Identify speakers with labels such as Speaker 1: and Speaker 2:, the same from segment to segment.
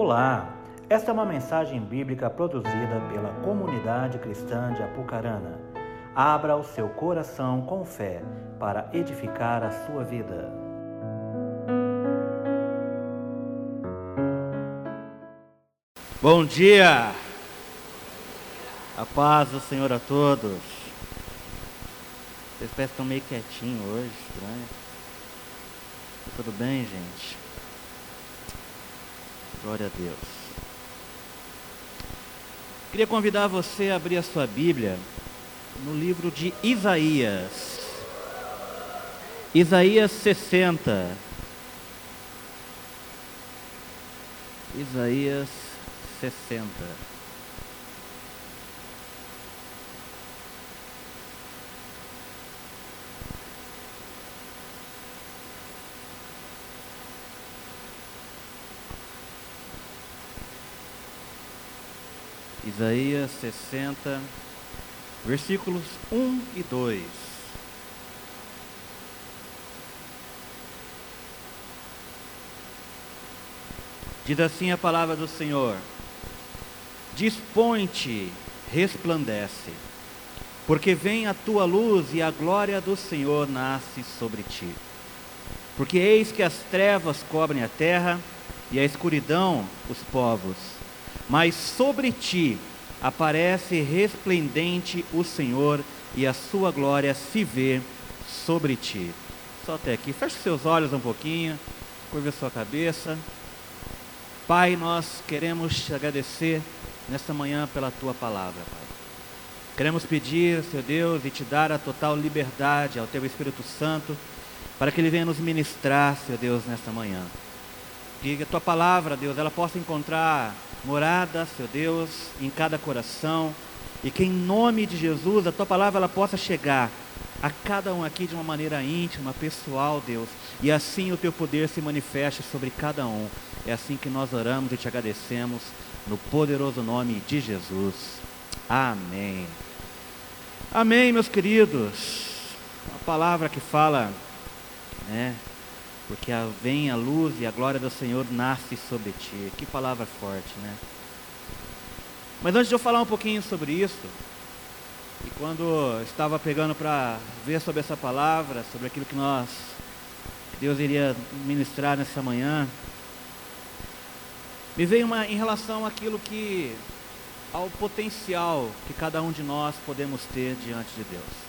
Speaker 1: Olá, esta é uma mensagem bíblica produzida pela comunidade cristã de Apucarana. Abra o seu coração com fé para edificar a sua vida.
Speaker 2: Bom dia! A paz do Senhor a todos. Vocês parecem estão meio quietinhos hoje, estranho. Tá tudo bem, gente? Glória a Deus. Queria convidar você a abrir a sua Bíblia no livro de Isaías. Isaías 60. Isaías 60. Isaías 60, versículos 1 e 2. Diz assim a palavra do Senhor: Dispõe-te, resplandece, porque vem a tua luz e a glória do Senhor nasce sobre ti. Porque eis que as trevas cobrem a terra e a escuridão os povos mas sobre ti aparece resplendente o Senhor e a sua glória se vê sobre ti. Só até aqui. Feche seus olhos um pouquinho, curva sua cabeça. Pai, nós queremos te agradecer nesta manhã pela tua palavra, Pai. Queremos pedir, Senhor Deus, e te dar a total liberdade ao teu Espírito Santo, para que ele venha nos ministrar, Senhor Deus, nesta manhã. Que a tua palavra, Deus, ela possa encontrar morada, Senhor Deus, em cada coração, e que em nome de Jesus a tua palavra ela possa chegar a cada um aqui de uma maneira íntima, pessoal, Deus, e assim o teu poder se manifeste sobre cada um. É assim que nós oramos e te agradecemos no poderoso nome de Jesus. Amém. Amém, meus queridos. Uma palavra que fala, né, porque vem a luz e a glória do Senhor nasce sobre ti. Que palavra forte, né? Mas antes de eu falar um pouquinho sobre isso, e quando estava pegando para ver sobre essa palavra, sobre aquilo que nós, que Deus iria ministrar nessa manhã, me veio uma em relação àquilo que, ao potencial que cada um de nós podemos ter diante de Deus.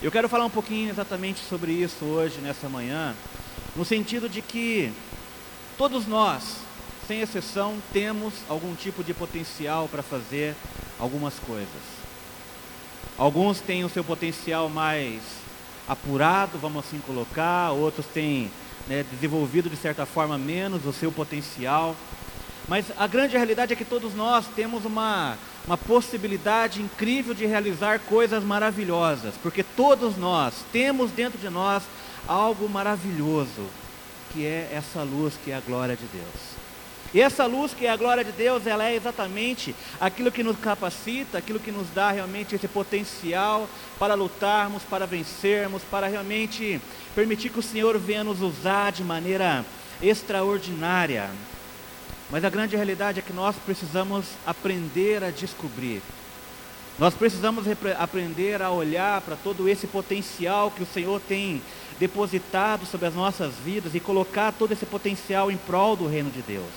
Speaker 2: Eu quero falar um pouquinho exatamente sobre isso hoje, nessa manhã, no sentido de que todos nós, sem exceção, temos algum tipo de potencial para fazer algumas coisas. Alguns têm o seu potencial mais apurado, vamos assim colocar, outros têm né, desenvolvido de certa forma menos o seu potencial. Mas a grande realidade é que todos nós temos uma, uma possibilidade incrível de realizar coisas maravilhosas, porque todos nós temos dentro de nós algo maravilhoso, que é essa luz que é a glória de Deus. E essa luz que é a glória de Deus, ela é exatamente aquilo que nos capacita, aquilo que nos dá realmente esse potencial para lutarmos, para vencermos, para realmente permitir que o Senhor venha nos usar de maneira extraordinária. Mas a grande realidade é que nós precisamos aprender a descobrir. Nós precisamos aprender a olhar para todo esse potencial que o Senhor tem depositado sobre as nossas vidas e colocar todo esse potencial em prol do reino de Deus.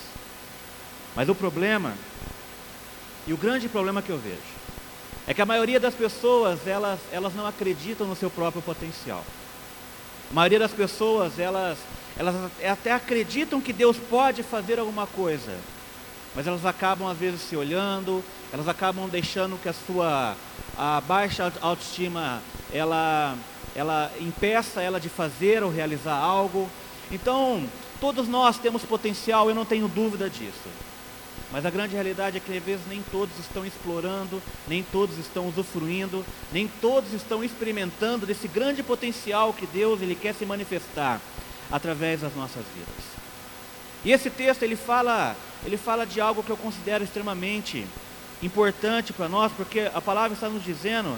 Speaker 2: Mas o problema, e o grande problema que eu vejo, é que a maioria das pessoas, elas, elas não acreditam no seu próprio potencial. A maioria das pessoas, elas, elas até acreditam que Deus pode fazer alguma coisa, mas elas acabam às vezes se olhando, elas acabam deixando que a sua a baixa autoestima ela ela impeça ela de fazer ou realizar algo. Então, todos nós temos potencial, eu não tenho dúvida disso. Mas a grande realidade é que às vezes nem todos estão explorando, nem todos estão usufruindo, nem todos estão experimentando desse grande potencial que Deus ele quer se manifestar através das nossas vidas. E esse texto ele fala, ele fala de algo que eu considero extremamente importante para nós, porque a palavra está nos dizendo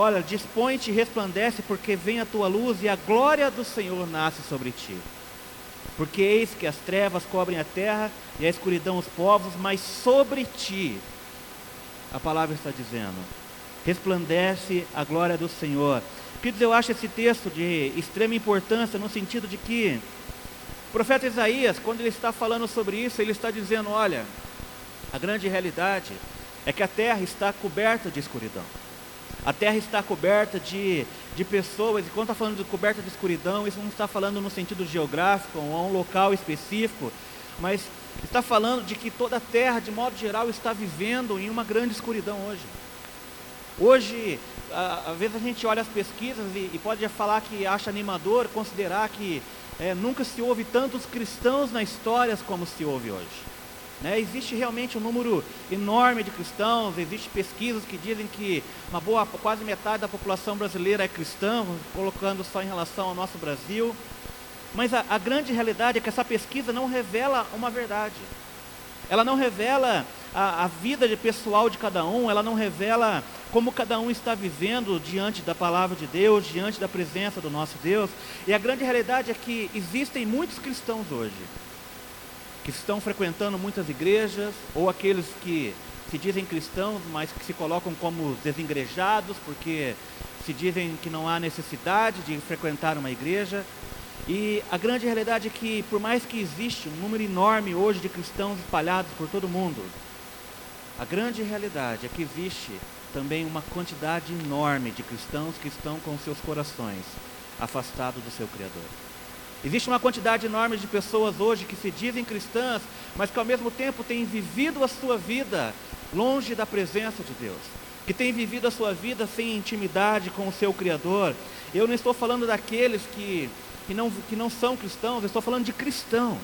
Speaker 2: Olha, dispõe-te e resplandece, porque vem a tua luz e a glória do Senhor nasce sobre ti. Porque eis que as trevas cobrem a terra e a escuridão os povos, mas sobre ti, a palavra está dizendo, resplandece a glória do Senhor. Queridos, eu acho esse texto de extrema importância no sentido de que o profeta Isaías, quando ele está falando sobre isso, ele está dizendo: olha, a grande realidade é que a terra está coberta de escuridão. A terra está coberta de, de pessoas, e quando está falando de coberta de escuridão, isso não está falando no sentido geográfico, ou a um local específico, mas está falando de que toda a terra, de modo geral, está vivendo em uma grande escuridão hoje. Hoje, às vezes a gente olha as pesquisas e, e pode falar que acha animador considerar que é, nunca se houve tantos cristãos na história como se houve hoje. Né? Existe realmente um número enorme de cristãos, existem pesquisas que dizem que uma boa, quase metade da população brasileira é cristã, colocando só em relação ao nosso Brasil. Mas a, a grande realidade é que essa pesquisa não revela uma verdade. Ela não revela a, a vida de pessoal de cada um, ela não revela como cada um está vivendo diante da palavra de Deus, diante da presença do nosso Deus. E a grande realidade é que existem muitos cristãos hoje que estão frequentando muitas igrejas, ou aqueles que se dizem cristãos, mas que se colocam como desengrejados, porque se dizem que não há necessidade de frequentar uma igreja. E a grande realidade é que, por mais que existe um número enorme hoje de cristãos espalhados por todo o mundo, a grande realidade é que existe também uma quantidade enorme de cristãos que estão com seus corações afastados do seu Criador. Existe uma quantidade enorme de pessoas hoje que se dizem cristãs, mas que ao mesmo tempo têm vivido a sua vida longe da presença de Deus, que têm vivido a sua vida sem intimidade com o seu Criador. Eu não estou falando daqueles que, que, não, que não são cristãos, eu estou falando de cristãos.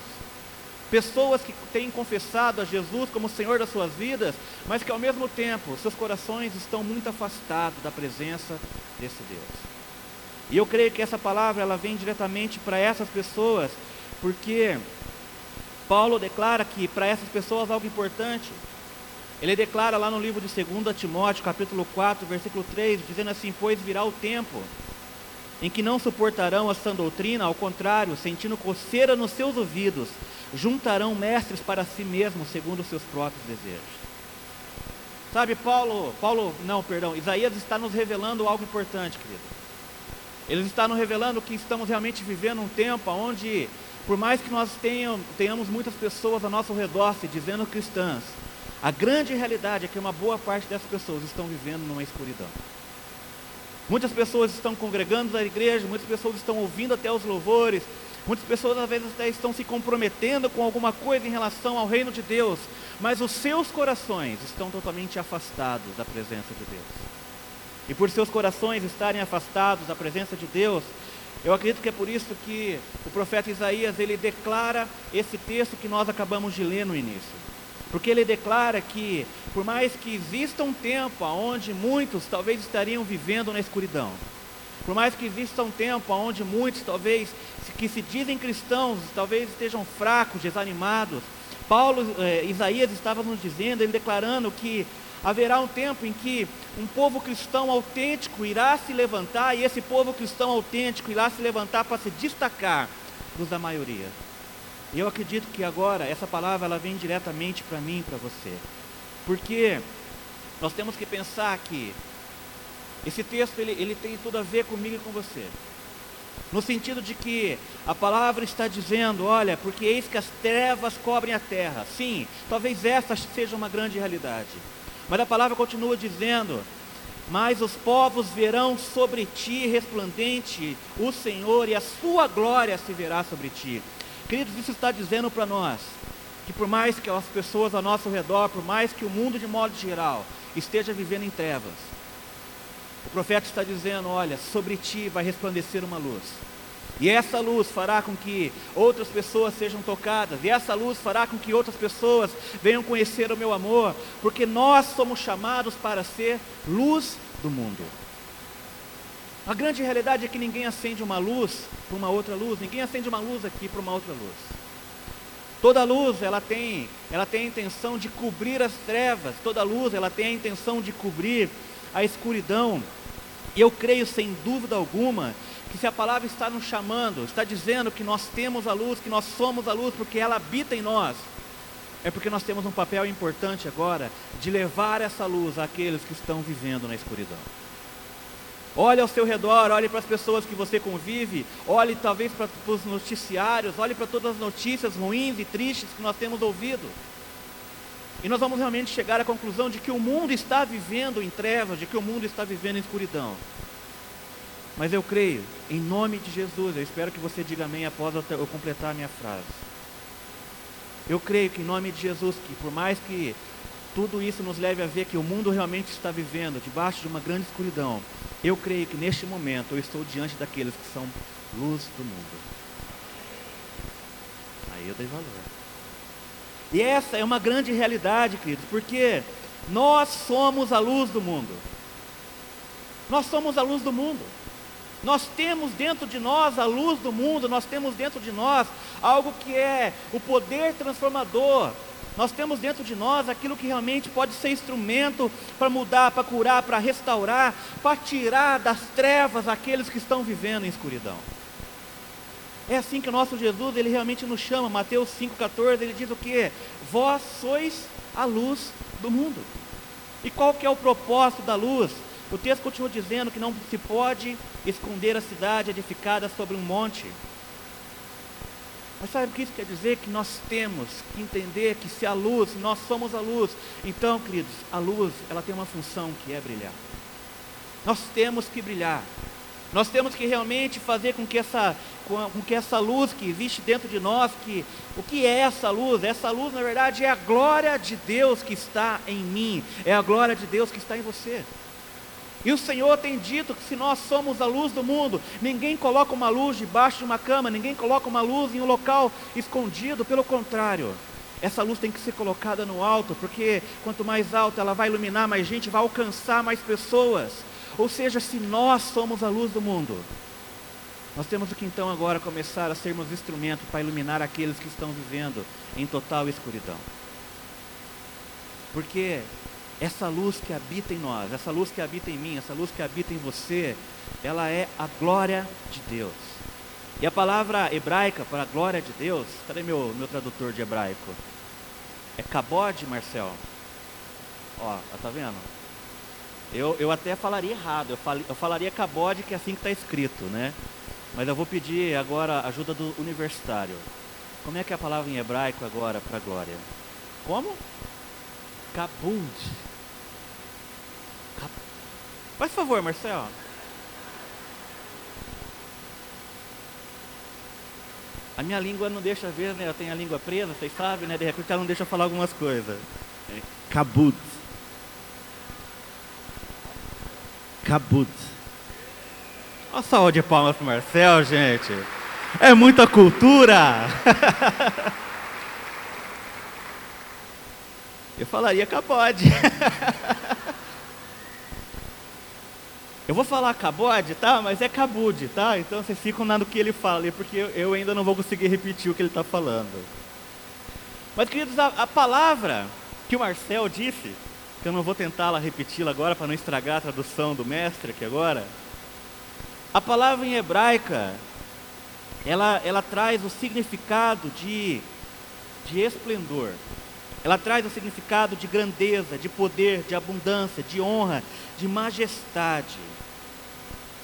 Speaker 2: Pessoas que têm confessado a Jesus como Senhor das suas vidas, mas que ao mesmo tempo seus corações estão muito afastados da presença desse Deus. E eu creio que essa palavra ela vem diretamente para essas pessoas, porque Paulo declara que para essas pessoas algo importante. Ele declara lá no livro de 2 Timóteo, capítulo 4, versículo 3, dizendo assim: Pois virá o tempo em que não suportarão a sã doutrina, ao contrário, sentindo coceira nos seus ouvidos, juntarão mestres para si mesmos, segundo os seus próprios desejos. Sabe, Paulo, Paulo, não, perdão, Isaías está nos revelando algo importante, querido. Ele está nos revelando que estamos realmente vivendo um tempo onde, por mais que nós tenham, tenhamos muitas pessoas ao nosso redor se dizendo cristãs, a grande realidade é que uma boa parte dessas pessoas estão vivendo numa escuridão. Muitas pessoas estão congregando na igreja, muitas pessoas estão ouvindo até os louvores, muitas pessoas às vezes até estão se comprometendo com alguma coisa em relação ao reino de Deus, mas os seus corações estão totalmente afastados da presença de Deus e por seus corações estarem afastados da presença de Deus, eu acredito que é por isso que o profeta Isaías ele declara esse texto que nós acabamos de ler no início. Porque ele declara que, por mais que exista um tempo onde muitos talvez estariam vivendo na escuridão, por mais que exista um tempo onde muitos talvez que se dizem cristãos talvez estejam fracos, desanimados, Paulo, eh, Isaías estava nos dizendo, ele declarando que haverá um tempo em que um povo cristão autêntico irá se levantar, e esse povo cristão autêntico irá se levantar para se destacar dos da maioria. E eu acredito que agora essa palavra ela vem diretamente para mim e para você. Porque nós temos que pensar que esse texto ele, ele tem tudo a ver comigo e com você. No sentido de que a palavra está dizendo, olha, porque eis que as trevas cobrem a terra. Sim, talvez essa seja uma grande realidade. Mas a palavra continua dizendo: Mas os povos verão sobre ti resplandente o Senhor, e a sua glória se verá sobre ti. Queridos, isso está dizendo para nós que por mais que as pessoas ao nosso redor, por mais que o mundo de modo geral esteja vivendo em trevas, o profeta está dizendo: Olha, sobre ti vai resplandecer uma luz. E essa luz fará com que outras pessoas sejam tocadas, e essa luz fará com que outras pessoas venham conhecer o meu amor, porque nós somos chamados para ser luz do mundo. A grande realidade é que ninguém acende uma luz para uma outra luz, ninguém acende uma luz aqui para uma outra luz. Toda luz ela tem, ela tem a intenção de cobrir as trevas, toda luz ela tem a intenção de cobrir a escuridão. E eu creio sem dúvida alguma que se a palavra está nos chamando, está dizendo que nós temos a luz, que nós somos a luz, porque ela habita em nós, é porque nós temos um papel importante agora de levar essa luz àqueles que estão vivendo na escuridão. Olhe ao seu redor, olhe para as pessoas que você convive, olhe talvez para, para os noticiários, olhe para todas as notícias ruins e tristes que nós temos ouvido. E nós vamos realmente chegar à conclusão de que o mundo está vivendo em trevas, de que o mundo está vivendo em escuridão. Mas eu creio, em nome de Jesus, eu espero que você diga amém após eu completar a minha frase. Eu creio que em nome de Jesus, que por mais que tudo isso nos leve a ver que o mundo realmente está vivendo debaixo de uma grande escuridão, eu creio que neste momento eu estou diante daqueles que são luz do mundo. Aí eu dei valor. E essa é uma grande realidade, queridos, porque nós somos a luz do mundo. Nós somos a luz do mundo. Nós temos dentro de nós a luz do mundo, nós temos dentro de nós algo que é o poder transformador. Nós temos dentro de nós aquilo que realmente pode ser instrumento para mudar, para curar, para restaurar, para tirar das trevas aqueles que estão vivendo em escuridão. É assim que o nosso Jesus, ele realmente nos chama. Mateus 5,14, ele diz o que? Vós sois a luz do mundo. E qual que é o propósito da luz? O texto continua dizendo que não se pode esconder a cidade edificada sobre um monte. Mas sabe o que isso quer dizer? Que nós temos que entender que se a luz, nós somos a luz. Então, queridos, a luz, ela tem uma função que é brilhar. Nós temos que brilhar. Nós temos que realmente fazer com que essa, com que essa luz que existe dentro de nós, que o que é essa luz? Essa luz, na verdade, é a glória de Deus que está em mim, é a glória de Deus que está em você. E o Senhor tem dito que se nós somos a luz do mundo, ninguém coloca uma luz debaixo de uma cama, ninguém coloca uma luz em um local escondido, pelo contrário. Essa luz tem que ser colocada no alto, porque quanto mais alto ela vai iluminar mais gente, vai alcançar mais pessoas. Ou seja, se nós somos a luz do mundo, nós temos que então agora começar a sermos instrumento para iluminar aqueles que estão vivendo em total escuridão. Porque essa luz que habita em nós, essa luz que habita em mim, essa luz que habita em você, ela é a glória de Deus. E a palavra hebraica para a glória de Deus, cadê meu, meu tradutor de hebraico? É kabod, Marcel. Ó, tá vendo? Eu, eu até falaria errado, eu, fal, eu falaria kabod, que é assim que está escrito, né? Mas eu vou pedir agora a ajuda do universitário. Como é que é a palavra em hebraico agora para glória? Como? Kabud. Faz favor, Marcelo. A minha língua não deixa ver, né? Eu tenho a língua presa, vocês sabem, né? De repente ela não deixa falar algumas coisas. Kabud. Kabud. Olha a saúde de palmas pro Marcel, gente. É muita cultura. Eu falaria cabode. eu vou falar cabode, tá? Mas é cabude, tá? Então vocês ficam no que ele fala, porque eu ainda não vou conseguir repetir o que ele está falando. Mas, queridos, a, a, palavra que o Marcel disse, que eu não vou tentá-la repeti-la agora para não estragar a tradução do mestre aqui agora. A palavra em hebraica, ela, ela traz o significado de, de esplendor. Ela traz o significado de grandeza, de poder, de abundância, de honra, de majestade.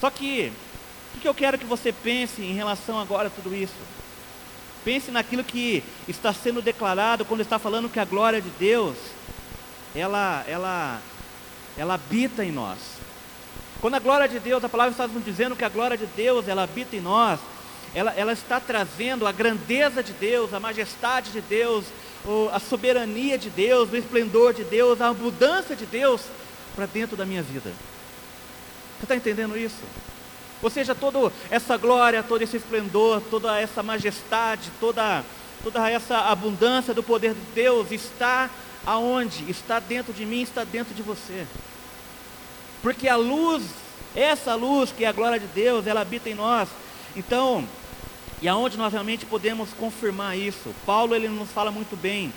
Speaker 2: Só que, o que eu quero que você pense em relação agora a tudo isso? Pense naquilo que está sendo declarado quando está falando que a glória de Deus, ela, ela, ela habita em nós. Quando a glória de Deus, a palavra está nos dizendo que a glória de Deus, ela habita em nós, ela, ela está trazendo a grandeza de Deus, a majestade de Deus, a soberania de Deus, o esplendor de Deus, a abundância de Deus para dentro da minha vida. Você está entendendo isso? Ou seja, toda essa glória, todo esse esplendor, toda essa majestade, toda, toda essa abundância do poder de Deus está aonde? Está dentro de mim, está dentro de você. Porque a luz, essa luz que é a glória de Deus, ela habita em nós. Então, e aonde nós realmente podemos confirmar isso? Paulo ele nos fala muito bem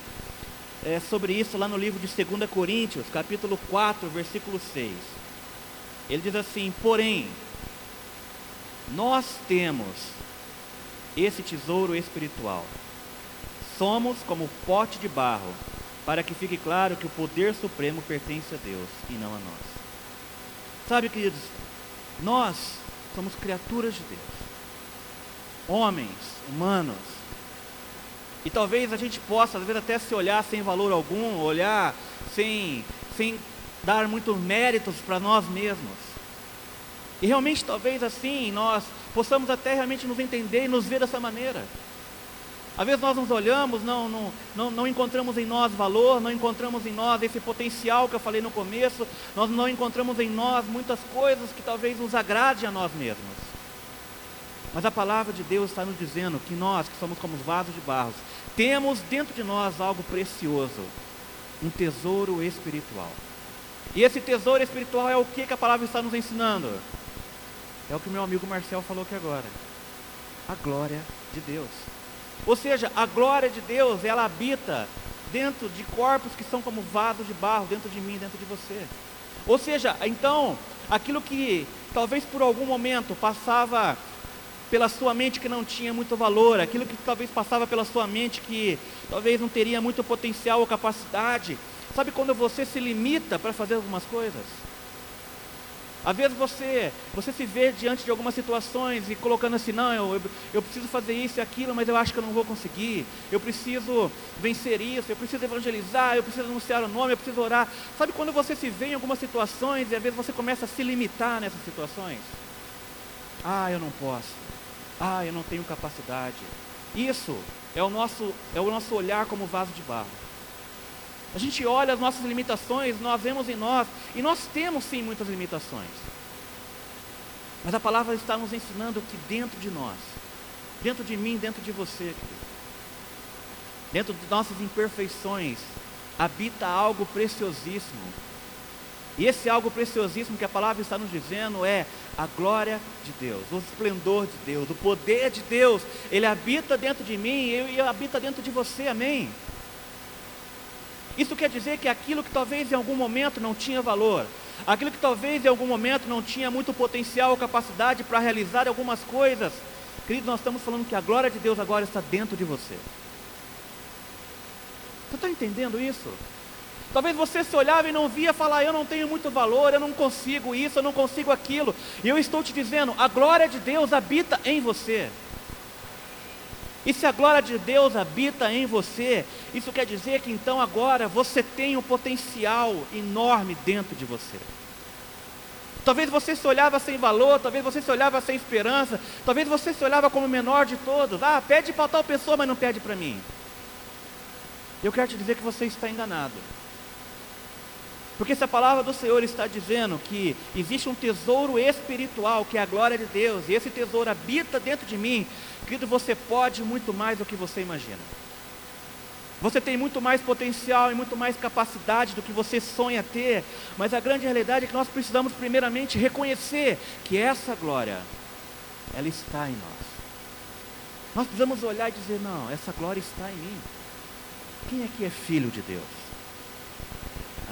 Speaker 2: é, sobre isso lá no livro de 2 Coríntios, capítulo 4, versículo 6. Ele diz assim: Porém, nós temos esse tesouro espiritual. Somos como pote de barro, para que fique claro que o poder supremo pertence a Deus e não a nós. Sabe, queridos, nós somos criaturas de Deus, homens, humanos, e talvez a gente possa, às vezes, até se olhar sem valor algum, olhar sem, sem dar muitos méritos para nós mesmos. E realmente, talvez assim, nós possamos até realmente nos entender e nos ver dessa maneira. Às vezes nós nos olhamos, não, não, não, não, encontramos em nós valor, não encontramos em nós esse potencial que eu falei no começo, nós não encontramos em nós muitas coisas que talvez nos agrade a nós mesmos. Mas a palavra de Deus está nos dizendo que nós, que somos como vasos de barro, temos dentro de nós algo precioso, um tesouro espiritual. E esse tesouro espiritual é o que, que a palavra está nos ensinando? É o que meu amigo Marcel falou aqui agora. A glória de Deus. Ou seja, a glória de Deus, ela habita dentro de corpos que são como vasos de barro, dentro de mim, dentro de você. Ou seja, então, aquilo que talvez por algum momento passava pela sua mente que não tinha muito valor, aquilo que talvez passava pela sua mente que talvez não teria muito potencial ou capacidade. Sabe quando você se limita para fazer algumas coisas? Às vezes você, você se vê diante de algumas situações e colocando assim, não, eu, eu preciso fazer isso e aquilo, mas eu acho que eu não vou conseguir. Eu preciso vencer isso, eu preciso evangelizar, eu preciso anunciar o nome, eu preciso orar. Sabe quando você se vê em algumas situações e às vezes você começa a se limitar nessas situações? Ah, eu não posso. Ah, eu não tenho capacidade. Isso é o nosso, é o nosso olhar como vaso de barro. A gente olha as nossas limitações, nós vemos em nós, e nós temos sim muitas limitações. Mas a palavra está nos ensinando que dentro de nós, dentro de mim, dentro de você, dentro de nossas imperfeições, habita algo preciosíssimo. E esse algo preciosíssimo que a palavra está nos dizendo é a glória de Deus, o esplendor de Deus, o poder de Deus. Ele habita dentro de mim e habita dentro de você, amém? Isso quer dizer que aquilo que talvez em algum momento não tinha valor, aquilo que talvez em algum momento não tinha muito potencial ou capacidade para realizar algumas coisas, querido, nós estamos falando que a glória de Deus agora está dentro de você. Você está entendendo isso? Talvez você se olhava e não via falar, eu não tenho muito valor, eu não consigo isso, eu não consigo aquilo. E eu estou te dizendo, a glória de Deus habita em você. E se a glória de Deus habita em você, isso quer dizer que então agora você tem um potencial enorme dentro de você. Talvez você se olhava sem valor, talvez você se olhava sem esperança, talvez você se olhava como o menor de todos. Ah, pede para tal pessoa, mas não pede para mim. Eu quero te dizer que você está enganado. Porque se a palavra do Senhor está dizendo que existe um tesouro espiritual, que é a glória de Deus, e esse tesouro habita dentro de mim, querido, você pode muito mais do que você imagina. Você tem muito mais potencial e muito mais capacidade do que você sonha ter, mas a grande realidade é que nós precisamos primeiramente reconhecer que essa glória, ela está em nós. Nós precisamos olhar e dizer: não, essa glória está em mim. Quem aqui é filho de Deus?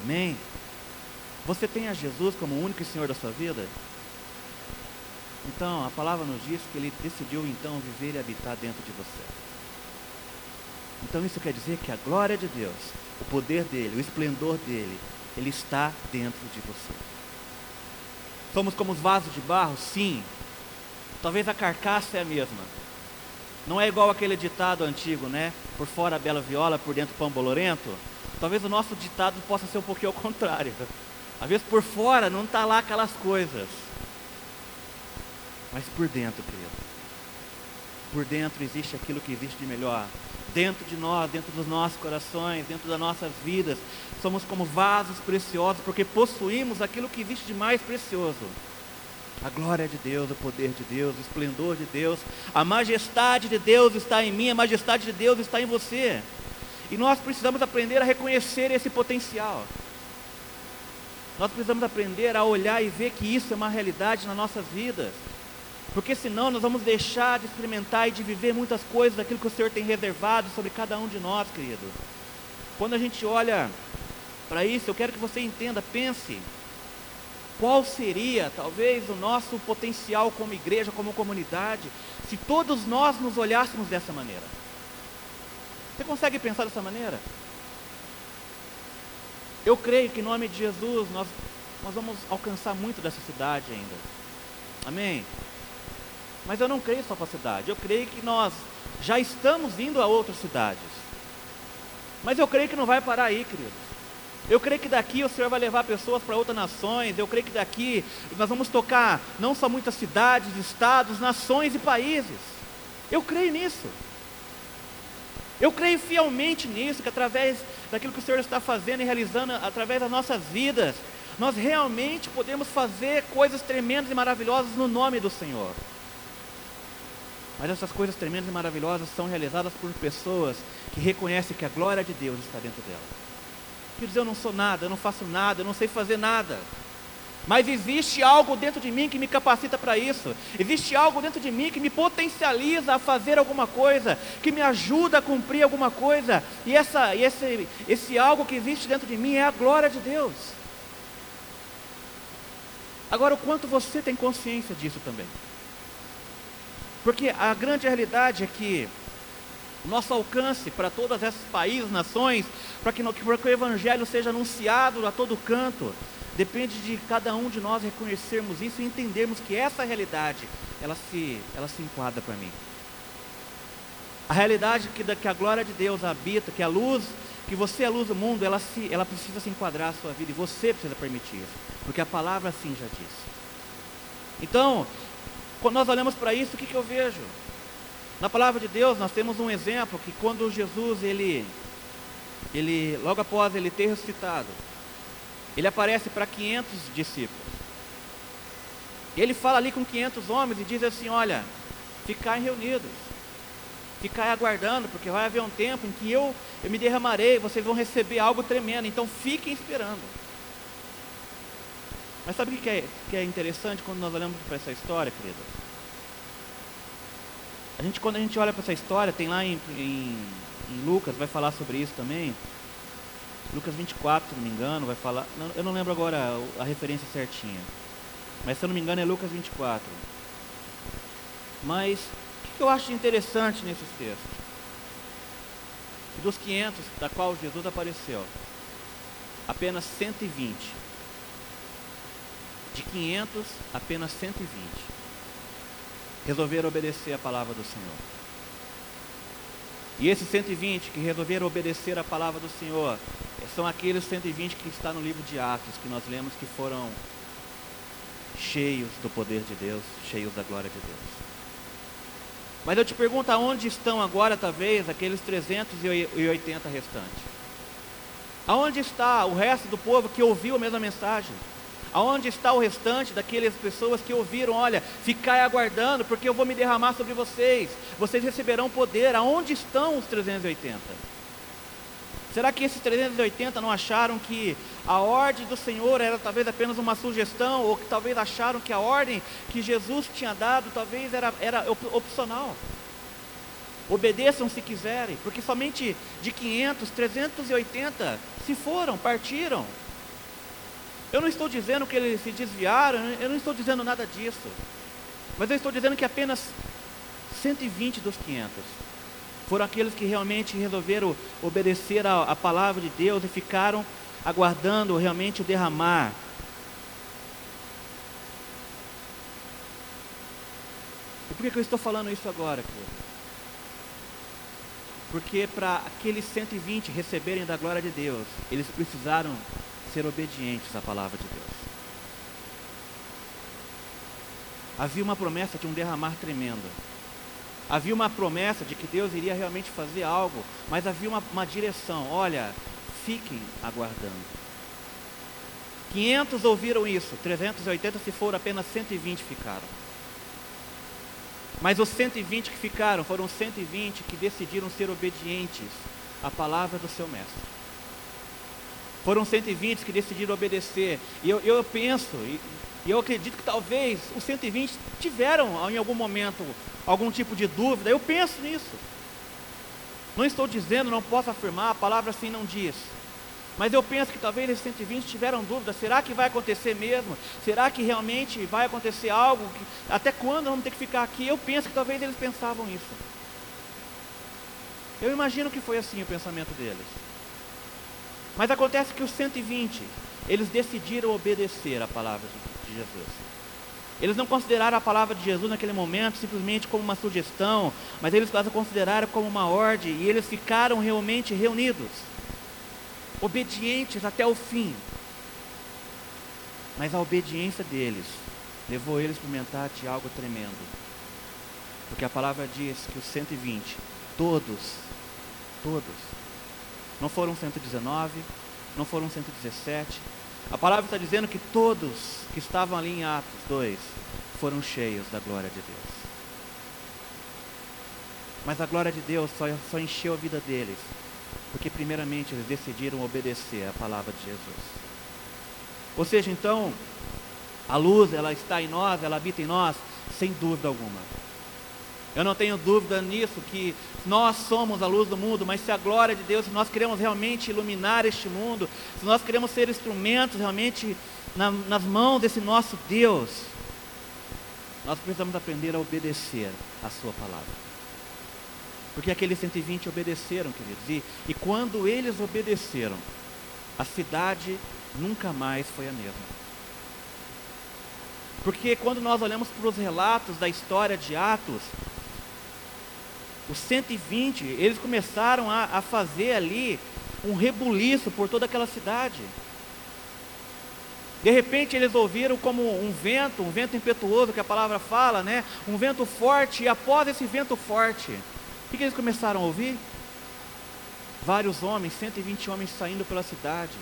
Speaker 2: Amém? Você tem a Jesus como o único Senhor da sua vida? Então, a palavra nos diz que ele decidiu então viver e habitar dentro de você. Então isso quer dizer que a glória de Deus, o poder dele, o esplendor dele, ele está dentro de você. Somos como os vasos de barro? Sim. Talvez a carcaça é a mesma. Não é igual aquele ditado antigo, né? Por fora a bela viola, por dentro pão bolorento. Talvez o nosso ditado possa ser um pouquinho ao contrário. Às vezes por fora não está lá aquelas coisas. Mas por dentro, querido. Por dentro existe aquilo que existe de melhor. Dentro de nós, dentro dos nossos corações, dentro das nossas vidas, somos como vasos preciosos, porque possuímos aquilo que existe de mais precioso. A glória de Deus, o poder de Deus, o esplendor de Deus, a majestade de Deus está em mim, a majestade de Deus está em você. E nós precisamos aprender a reconhecer esse potencial. Nós precisamos aprender a olhar e ver que isso é uma realidade nas nossas vidas. Porque senão nós vamos deixar de experimentar e de viver muitas coisas daquilo que o Senhor tem reservado sobre cada um de nós, querido. Quando a gente olha para isso, eu quero que você entenda, pense. qual seria talvez o nosso potencial como igreja, como comunidade, se todos nós nos olhássemos dessa maneira? Você consegue pensar dessa maneira? Eu creio que em nome de Jesus nós, nós vamos alcançar muito dessa cidade ainda. Amém? Mas eu não creio só para a cidade, eu creio que nós já estamos indo a outras cidades. Mas eu creio que não vai parar aí, queridos. Eu creio que daqui o Senhor vai levar pessoas para outras nações. Eu creio que daqui nós vamos tocar não só muitas cidades, estados, nações e países. Eu creio nisso. Eu creio fielmente nisso, que através daquilo que o Senhor está fazendo e realizando, através das nossas vidas, nós realmente podemos fazer coisas tremendas e maravilhosas no nome do Senhor. Mas essas coisas tremendas e maravilhosas são realizadas por pessoas que reconhecem que a glória de Deus está dentro dela. Queridos, eu não sou nada, eu não faço nada, eu não sei fazer nada. Mas existe algo dentro de mim que me capacita para isso. Existe algo dentro de mim que me potencializa a fazer alguma coisa, que me ajuda a cumprir alguma coisa. E, essa, esse, esse algo que existe dentro de mim é a glória de Deus. Agora, o quanto você tem consciência disso também? Porque a grande realidade é que nosso alcance para todos esses países, nações, para que, para que o Evangelho seja anunciado a todo canto, depende de cada um de nós reconhecermos isso e entendermos que essa realidade, ela se, ela se enquadra para mim. A realidade que, que a glória de Deus habita, que a luz, que você é a luz do mundo, ela, se, ela precisa se enquadrar à sua vida e você precisa permitir isso, porque a palavra assim já diz. Então, quando nós olhamos para isso, o que, que eu vejo? Na palavra de Deus, nós temos um exemplo que quando Jesus, ele, ele logo após ele ter ressuscitado, ele aparece para 500 discípulos. Ele fala ali com 500 homens e diz assim: Olha, ficai reunidos, ficai aguardando, porque vai haver um tempo em que eu, eu me derramarei, vocês vão receber algo tremendo, então fiquem esperando. Mas sabe o que é, que é interessante quando nós olhamos para essa história, querido? A gente, quando a gente olha para essa história, tem lá em, em, em, Lucas, vai falar sobre isso também. Lucas 24, se não me engano, vai falar. Eu não lembro agora a, referência certinha. Mas se eu não me engano é Lucas 24. Mas o que, que eu acho interessante nesses textos? Dos 500 da qual Jesus apareceu, apenas 120 de 500, apenas 120 resolveram obedecer a palavra do Senhor. E esses 120 que resolveram obedecer a palavra do Senhor são aqueles 120 que está no livro de Atos, que nós lemos que foram cheios do poder de Deus, cheios da glória de Deus. Mas eu te pergunto, aonde estão agora, talvez, aqueles 380 restantes? Aonde está o resto do povo que ouviu a mesma mensagem? Aonde está o restante daquelas pessoas que ouviram, olha, ficai aguardando, porque eu vou me derramar sobre vocês, vocês receberão poder. Aonde estão os 380? Será que esses 380 não acharam que a ordem do Senhor era talvez apenas uma sugestão, ou que talvez acharam que a ordem que Jesus tinha dado talvez era, era opcional? Obedeçam se quiserem, porque somente de 500, 380 se foram, partiram. Eu não estou dizendo que eles se desviaram, eu não estou dizendo nada disso. Mas eu estou dizendo que apenas 120 dos 500 foram aqueles que realmente resolveram obedecer a, a palavra de Deus e ficaram aguardando realmente o derramar. E por que, que eu estou falando isso agora, querido? Porque para aqueles 120 receberem da glória de Deus, eles precisaram ser obedientes à palavra de Deus. Havia uma promessa de um derramar tremendo. Havia uma promessa de que Deus iria realmente fazer algo, mas havia uma, uma direção. Olha, fiquem aguardando. 500 ouviram isso, 380 se foram, apenas 120 ficaram. Mas os 120 que ficaram foram 120 que decidiram ser obedientes à palavra do seu mestre. Foram 120 que decidiram obedecer. E eu, eu penso, e, e eu acredito que talvez os 120 tiveram em algum momento algum tipo de dúvida. Eu penso nisso. Não estou dizendo, não posso afirmar, a palavra assim não diz. Mas eu penso que talvez esses 120 tiveram dúvida: será que vai acontecer mesmo? Será que realmente vai acontecer algo? Que, até quando vamos ter que ficar aqui? Eu penso que talvez eles pensavam isso. Eu imagino que foi assim o pensamento deles. Mas acontece que os 120, eles decidiram obedecer a palavra de Jesus. Eles não consideraram a palavra de Jesus naquele momento simplesmente como uma sugestão, mas eles a consideraram como uma ordem e eles ficaram realmente reunidos obedientes até o fim. Mas a obediência deles levou eles a experimentar de algo tremendo. Porque a palavra diz que os 120, todos, todos, não foram 119, não foram 117. A palavra está dizendo que todos que estavam ali em Atos 2 foram cheios da glória de Deus. Mas a glória de Deus só, só encheu a vida deles porque primeiramente eles decidiram obedecer à palavra de Jesus. Ou seja, então, a luz, ela está em nós, ela habita em nós, sem dúvida alguma. Eu não tenho dúvida nisso, que nós somos a luz do mundo, mas se a glória de Deus, se nós queremos realmente iluminar este mundo, se nós queremos ser instrumentos realmente na, nas mãos desse nosso Deus, nós precisamos aprender a obedecer a Sua palavra. Porque aqueles 120 obedeceram, queridos. E, e quando eles obedeceram, a cidade nunca mais foi a mesma. Porque quando nós olhamos para os relatos da história de Atos, os 120, eles começaram a, a fazer ali um rebuliço por toda aquela cidade. De repente eles ouviram como um vento, um vento impetuoso que a palavra fala, né? Um vento forte, e após esse vento forte, o que eles começaram a ouvir? Vários homens, 120 homens saindo pela cidade,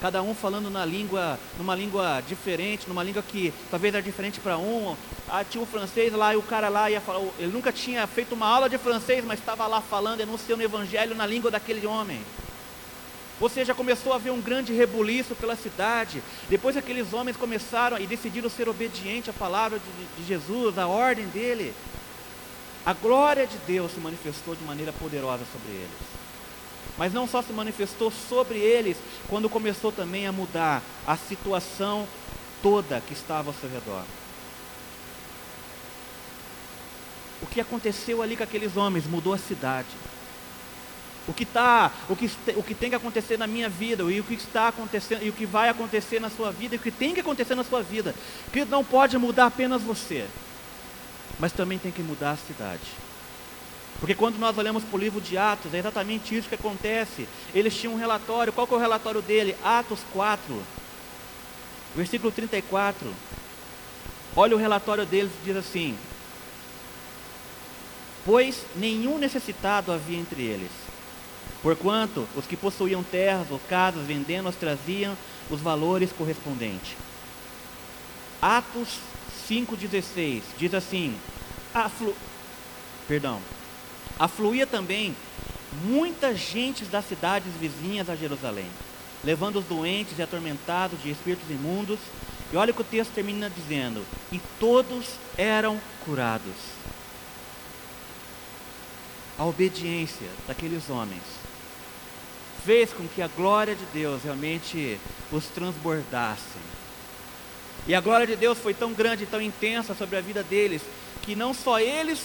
Speaker 2: cada um falando na língua, numa língua diferente, numa língua que talvez era diferente para um. Ah, tinha um francês lá e o cara lá ia falar, ele nunca tinha feito uma aula de francês, mas estava lá falando, anunciando o evangelho na língua daquele homem. Ou seja, começou a haver um grande rebuliço pela cidade. Depois aqueles homens começaram e decidiram ser obedientes à palavra de, de Jesus, à ordem dele. A glória de Deus se manifestou de maneira poderosa sobre eles. Mas não só se manifestou sobre eles, quando começou também a mudar a situação toda que estava ao seu redor. O que aconteceu ali com aqueles homens mudou a cidade. O que tá, o que, o que tem que acontecer na minha vida, e o que está acontecendo, e o que vai acontecer na sua vida, e o que tem que acontecer na sua vida, que não pode mudar apenas você mas também tem que mudar a cidade. Porque quando nós olhamos para o livro de Atos, é exatamente isso que acontece. Eles tinham um relatório, qual que é o relatório dele? Atos 4, versículo 34. Olha o relatório deles, diz assim: Pois nenhum necessitado havia entre eles, porquanto os que possuíam terras ou casas vendendo-as traziam os valores correspondentes. Atos 5,16 diz assim: aflu... perdão, afluía também muita gente das cidades vizinhas a Jerusalém, levando os doentes e atormentados de espíritos imundos. E olha o que o texto termina dizendo: e todos eram curados. A obediência daqueles homens fez com que a glória de Deus realmente os transbordasse e a glória de Deus foi tão grande e tão intensa sobre a vida deles, que não só eles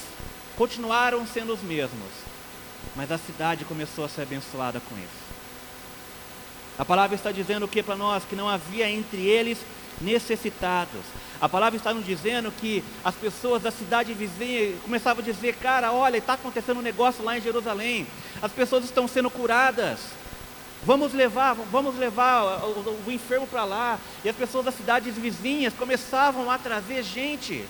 Speaker 2: continuaram sendo os mesmos, mas a cidade começou a ser abençoada com isso. A palavra está dizendo o que para nós? Que não havia entre eles necessitados. A palavra está nos dizendo que as pessoas da cidade vizinha começavam a dizer: Cara, olha, está acontecendo um negócio lá em Jerusalém, as pessoas estão sendo curadas. Vamos levar, vamos levar o, o enfermo para lá. E as pessoas das cidades vizinhas começavam a trazer gente.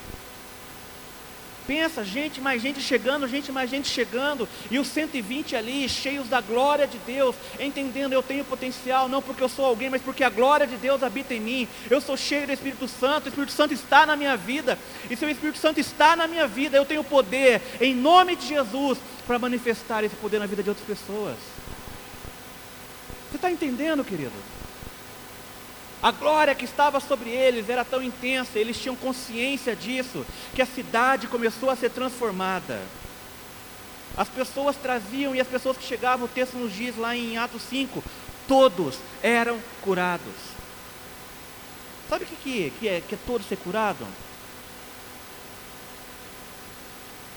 Speaker 2: Pensa, gente, mais gente chegando, gente, mais gente chegando, e os 120 ali, cheios da glória de Deus, entendendo eu tenho potencial, não porque eu sou alguém, mas porque a glória de Deus habita em mim. Eu sou cheio do Espírito Santo, o Espírito Santo está na minha vida, e se o Espírito Santo está na minha vida, eu tenho poder, em nome de Jesus, para manifestar esse poder na vida de outras pessoas. Você está entendendo, querido? A glória que estava sobre eles era tão intensa, eles tinham consciência disso, que a cidade começou a ser transformada. As pessoas traziam, e as pessoas que chegavam, o texto nos diz lá em Atos 5, todos eram curados. Sabe o que, que, que, é, que é todo ser curado?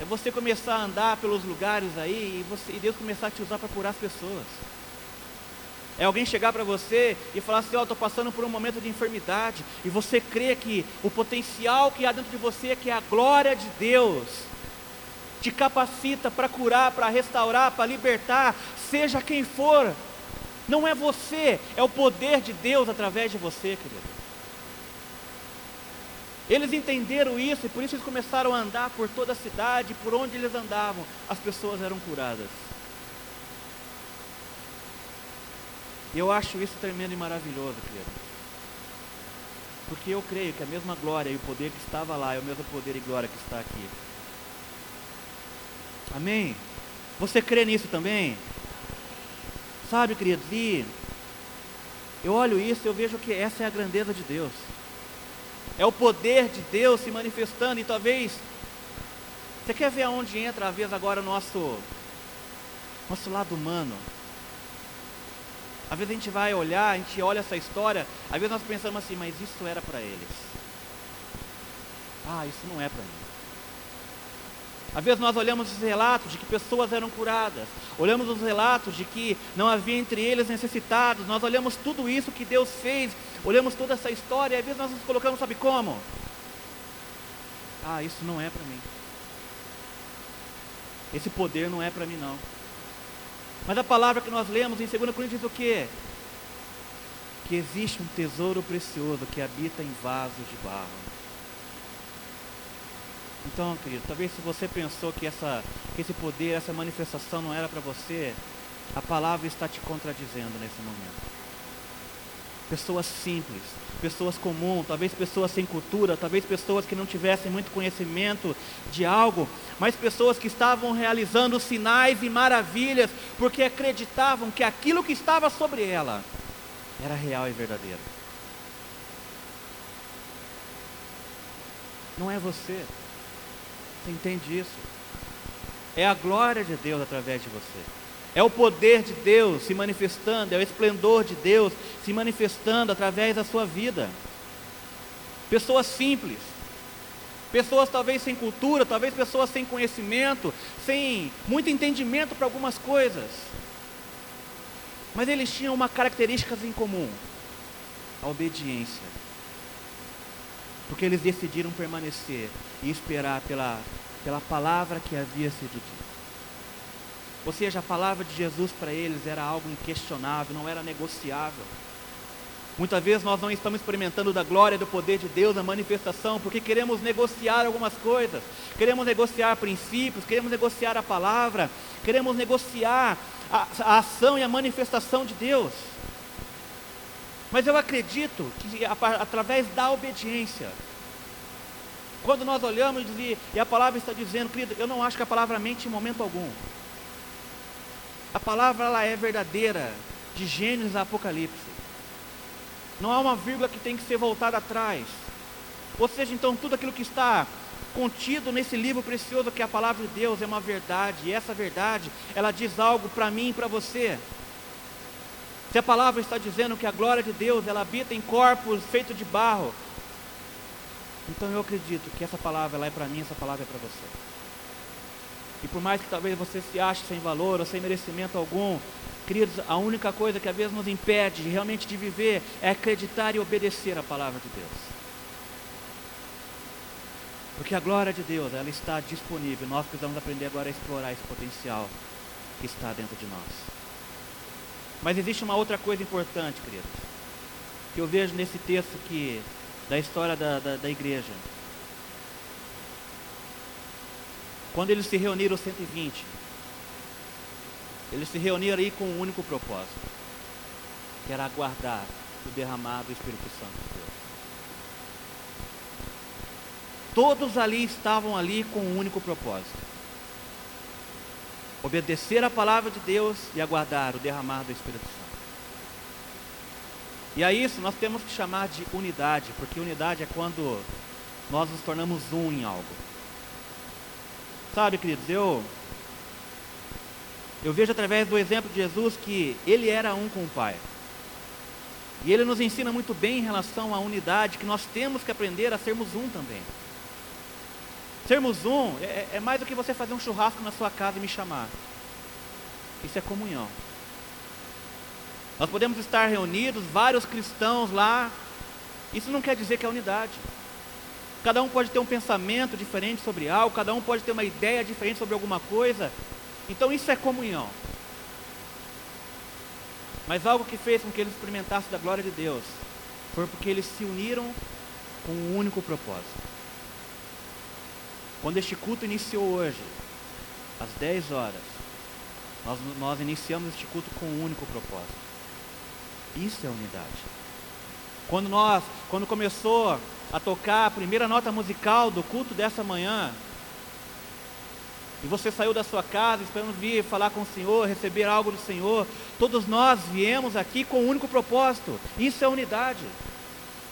Speaker 2: É você começar a andar pelos lugares aí e, você, e Deus começar a te usar para curar as pessoas. É alguém chegar para você e falar assim: Ó, oh, estou passando por um momento de enfermidade, e você crê que o potencial que há dentro de você, que é a glória de Deus, te capacita para curar, para restaurar, para libertar, seja quem for. Não é você, é o poder de Deus através de você, querido. Eles entenderam isso e por isso eles começaram a andar por toda a cidade, por onde eles andavam, as pessoas eram curadas. E eu acho isso tremendo e maravilhoso, querido. Porque eu creio que a mesma glória e o poder que estava lá é o mesmo poder e glória que está aqui. Amém? Você crê nisso também? Sabe, queridos, e eu olho isso e eu vejo que essa é a grandeza de Deus. É o poder de Deus se manifestando e talvez você quer ver aonde entra às vezes agora o nosso nosso lado humano? Às vezes a gente vai olhar, a gente olha essa história, às vezes nós pensamos assim, mas isso era para eles. Ah, isso não é para mim. Às vezes nós olhamos os relatos de que pessoas eram curadas, olhamos os relatos de que não havia entre eles necessitados, nós olhamos tudo isso que Deus fez, olhamos toda essa história, e às vezes nós nos colocamos, sabe como? Ah, isso não é para mim. Esse poder não é para mim não. Mas a palavra que nós lemos em 2 Coríntios diz o quê? Que existe um tesouro precioso que habita em vasos de barro. Então, querido, talvez se você pensou que, essa, que esse poder, essa manifestação não era para você, a palavra está te contradizendo nesse momento. Pessoas simples, pessoas comuns, talvez pessoas sem cultura, talvez pessoas que não tivessem muito conhecimento de algo, mas pessoas que estavam realizando sinais e maravilhas porque acreditavam que aquilo que estava sobre ela era real e verdadeiro. Não é você. Você entende isso? É a glória de Deus através de você. É o poder de Deus se manifestando, é o esplendor de Deus se manifestando através da sua vida. Pessoas simples, pessoas talvez sem cultura, talvez pessoas sem conhecimento, sem muito entendimento para algumas coisas. Mas eles tinham uma característica em comum: a obediência. Porque eles decidiram permanecer e esperar pela, pela palavra que havia sido dita. Ou seja, a palavra de Jesus para eles era algo inquestionável, não era negociável. Muitas vezes nós não estamos experimentando da glória, do poder de Deus, a manifestação, porque queremos negociar algumas coisas, queremos negociar princípios, queremos negociar a palavra, queremos negociar a, a ação e a manifestação de Deus. Mas eu acredito que através da obediência, quando nós olhamos e, e a palavra está dizendo, querido, eu não acho que a palavra mente em momento algum. A palavra ela é verdadeira, de Gênesis a Apocalipse. Não há uma vírgula que tem que ser voltada atrás. Ou seja, então tudo aquilo que está contido nesse livro precioso que é a palavra de Deus é uma verdade, e essa verdade, ela diz algo para mim e para você. Se a palavra está dizendo que a glória de Deus, ela habita em corpos feitos de barro, então eu acredito que essa palavra ela é para mim, essa palavra é para você. E por mais que talvez você se ache sem valor ou sem merecimento algum, queridos, a única coisa que às vezes nos impede realmente de viver é acreditar e obedecer a palavra de Deus. Porque a glória de Deus, ela está disponível. Nós precisamos aprender agora a explorar esse potencial que está dentro de nós. Mas existe uma outra coisa importante, queridos, que eu vejo nesse texto que, da história da, da, da igreja. Quando eles se reuniram 120, eles se reuniram aí com um único propósito, que era aguardar o derramado do Espírito Santo de Deus. Todos ali estavam ali com um único propósito. Obedecer a palavra de Deus e aguardar o derramado do Espírito Santo. E a isso nós temos que chamar de unidade, porque unidade é quando nós nos tornamos um em algo. Sabe, queridos, eu eu vejo através do exemplo de Jesus que ele era um com o Pai. E ele nos ensina muito bem em relação à unidade, que nós temos que aprender a sermos um também. Sermos um é, é mais do que você fazer um churrasco na sua casa e me chamar. Isso é comunhão. Nós podemos estar reunidos, vários cristãos lá. Isso não quer dizer que é unidade. Cada um pode ter um pensamento diferente sobre algo, cada um pode ter uma ideia diferente sobre alguma coisa. Então isso é comunhão. Mas algo que fez com que eles experimentassem da glória de Deus foi porque eles se uniram com um único propósito. Quando este culto iniciou hoje, às 10 horas, nós, nós iniciamos este culto com um único propósito. Isso é unidade. Quando nós, quando começou a tocar a primeira nota musical do culto dessa manhã, e você saiu da sua casa esperando vir falar com o Senhor, receber algo do Senhor, todos nós viemos aqui com um único propósito. Isso é unidade.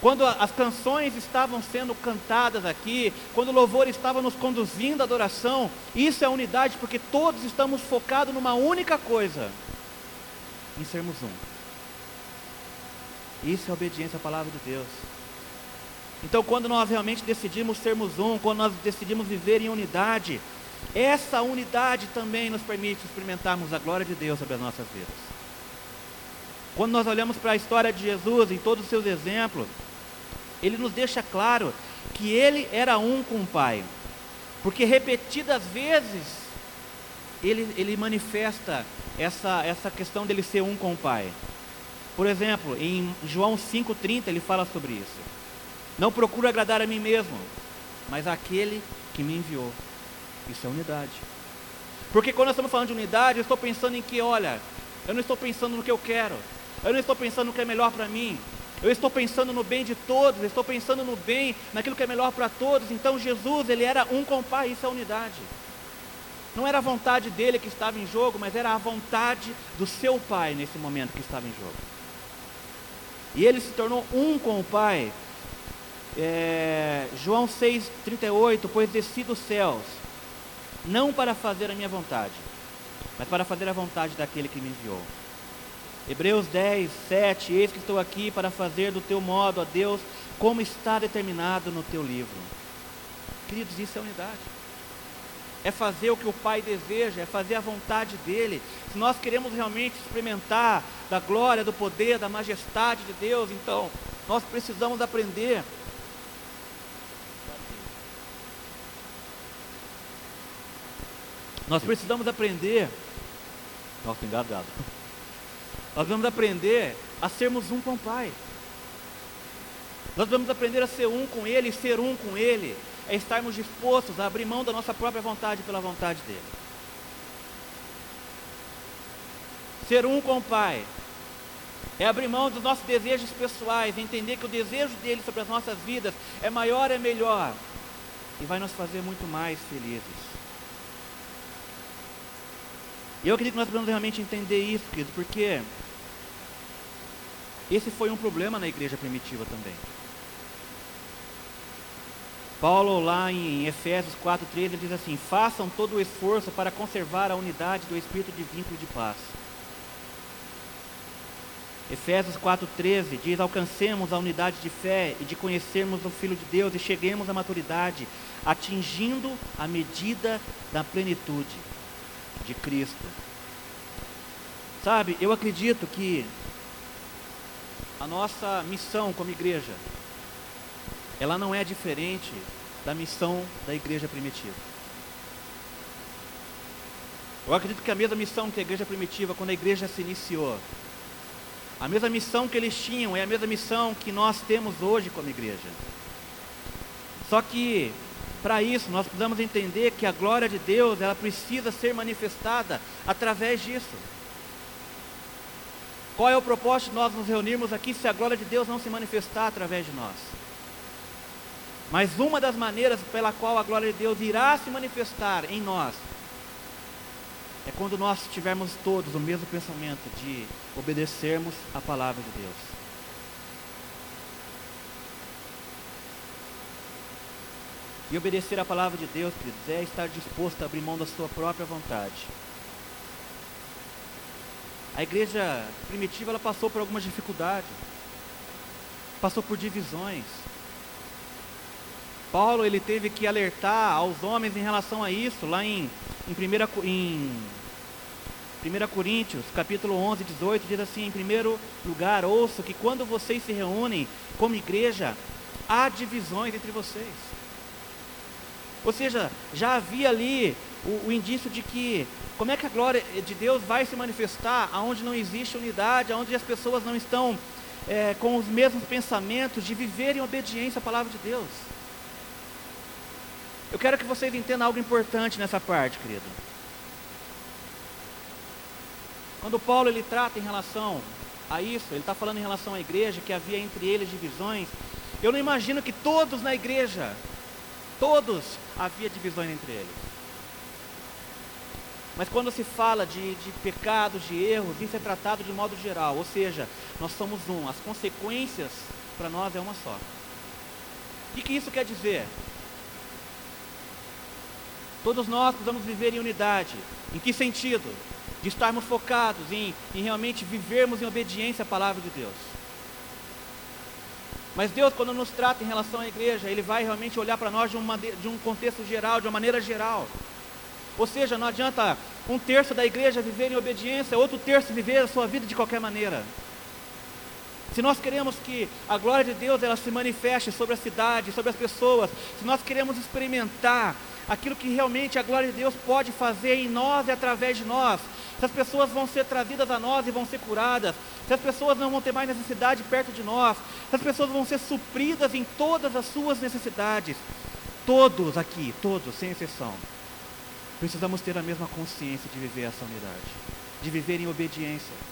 Speaker 2: Quando as canções estavam sendo cantadas aqui, quando o louvor estava nos conduzindo à adoração, isso é unidade, porque todos estamos focados numa única coisa: em sermos um. Isso é obediência à palavra de Deus. Então, quando nós realmente decidimos sermos um, quando nós decidimos viver em unidade, essa unidade também nos permite experimentarmos a glória de Deus sobre as nossas vidas. Quando nós olhamos para a história de Jesus, em todos os seus exemplos, ele nos deixa claro que ele era um com o Pai, porque repetidas vezes ele, ele manifesta essa, essa questão dele ser um com o Pai. Por exemplo, em João 5,30 ele fala sobre isso. Não procuro agradar a mim mesmo, mas aquele que me enviou. Isso é unidade. Porque quando nós estamos falando de unidade, eu estou pensando em que, olha, eu não estou pensando no que eu quero, eu não estou pensando no que é melhor para mim, eu estou pensando no bem de todos, eu estou pensando no bem, naquilo que é melhor para todos. Então Jesus, ele era um com o Pai, isso é unidade. Não era a vontade dele que estava em jogo, mas era a vontade do seu Pai nesse momento que estava em jogo. E ele se tornou um com o Pai. É, João 6,38, pois desci dos céus, não para fazer a minha vontade, mas para fazer a vontade daquele que me enviou. Hebreus 10, 7, eis que estou aqui para fazer do teu modo, ó Deus, como está determinado no teu livro. Queridos, isso é unidade é fazer o que o Pai deseja, é fazer a vontade dele. Se nós queremos realmente experimentar da glória, do poder, da majestade de Deus, então nós precisamos aprender. Nós precisamos aprender. Nossa, engasgado. Nós vamos aprender a sermos um com o Pai. Nós vamos aprender a ser um com Ele e ser um com Ele é estarmos dispostos a abrir mão da nossa própria vontade pela vontade dele. Ser um com o Pai é abrir mão dos nossos desejos pessoais, entender que o desejo dele sobre as nossas vidas é maior, é melhor e vai nos fazer muito mais felizes. E eu acredito que nós precisamos realmente entender isso, querido, porque esse foi um problema na igreja primitiva também. Paulo, lá em Efésios 4,13, ele diz assim: façam todo o esforço para conservar a unidade do espírito de vínculo de paz. Efésios 4,13 diz: Alcancemos a unidade de fé e de conhecermos o Filho de Deus e cheguemos à maturidade, atingindo a medida da plenitude de Cristo. Sabe, eu acredito que a nossa missão como igreja ela não é diferente da missão da igreja primitiva. Eu acredito que a mesma missão que a igreja primitiva, quando a igreja se iniciou, a mesma missão que eles tinham é a mesma missão que nós temos hoje como igreja. Só que, para isso, nós precisamos entender que a glória de Deus, ela precisa ser manifestada através disso. Qual é o propósito de nós nos reunirmos aqui se a glória de Deus não se manifestar através de nós? Mas uma das maneiras pela qual a glória de Deus irá se manifestar em nós é quando nós tivermos todos o mesmo pensamento de obedecermos a palavra de Deus. E obedecer a palavra de Deus, queridos, é estar disposto a abrir mão da sua própria vontade. A igreja primitiva ela passou por algumas dificuldades. passou por divisões. Paulo ele teve que alertar aos homens em relação a isso, lá em, em, primeira, em 1 Coríntios, capítulo 11, 18, diz assim: em primeiro lugar, ouço que quando vocês se reúnem como igreja, há divisões entre vocês. Ou seja, já havia ali o, o indício de que como é que a glória de Deus vai se manifestar aonde não existe unidade, aonde as pessoas não estão é, com os mesmos pensamentos de viver em obediência à palavra de Deus. Eu quero que vocês entendam algo importante nessa parte, querido. Quando Paulo ele trata em relação a isso, ele está falando em relação à igreja, que havia entre eles divisões. Eu não imagino que todos na igreja, todos havia divisões entre eles. Mas quando se fala de, de pecados, de erros, isso é tratado de modo geral, ou seja, nós somos um, as consequências para nós é uma só. O que, que isso quer dizer? Todos nós precisamos viver em unidade. Em que sentido? de estarmos focados em, em realmente vivermos em obediência à palavra de Deus. Mas Deus, quando nos trata em relação à igreja, Ele vai realmente olhar para nós de, uma, de um contexto geral, de uma maneira geral. Ou seja, não adianta um terço da igreja viver em obediência, outro terço viver a sua vida de qualquer maneira. Se nós queremos que a glória de Deus ela se manifeste sobre a cidade, sobre as pessoas, se nós queremos experimentar aquilo que realmente a glória de Deus pode fazer em nós e através de nós, se as pessoas vão ser trazidas a nós e vão ser curadas, se as pessoas não vão ter mais necessidade perto de nós, se as pessoas vão ser supridas em todas as suas necessidades, todos aqui, todos, sem exceção, precisamos ter a mesma consciência de viver essa unidade, de viver em obediência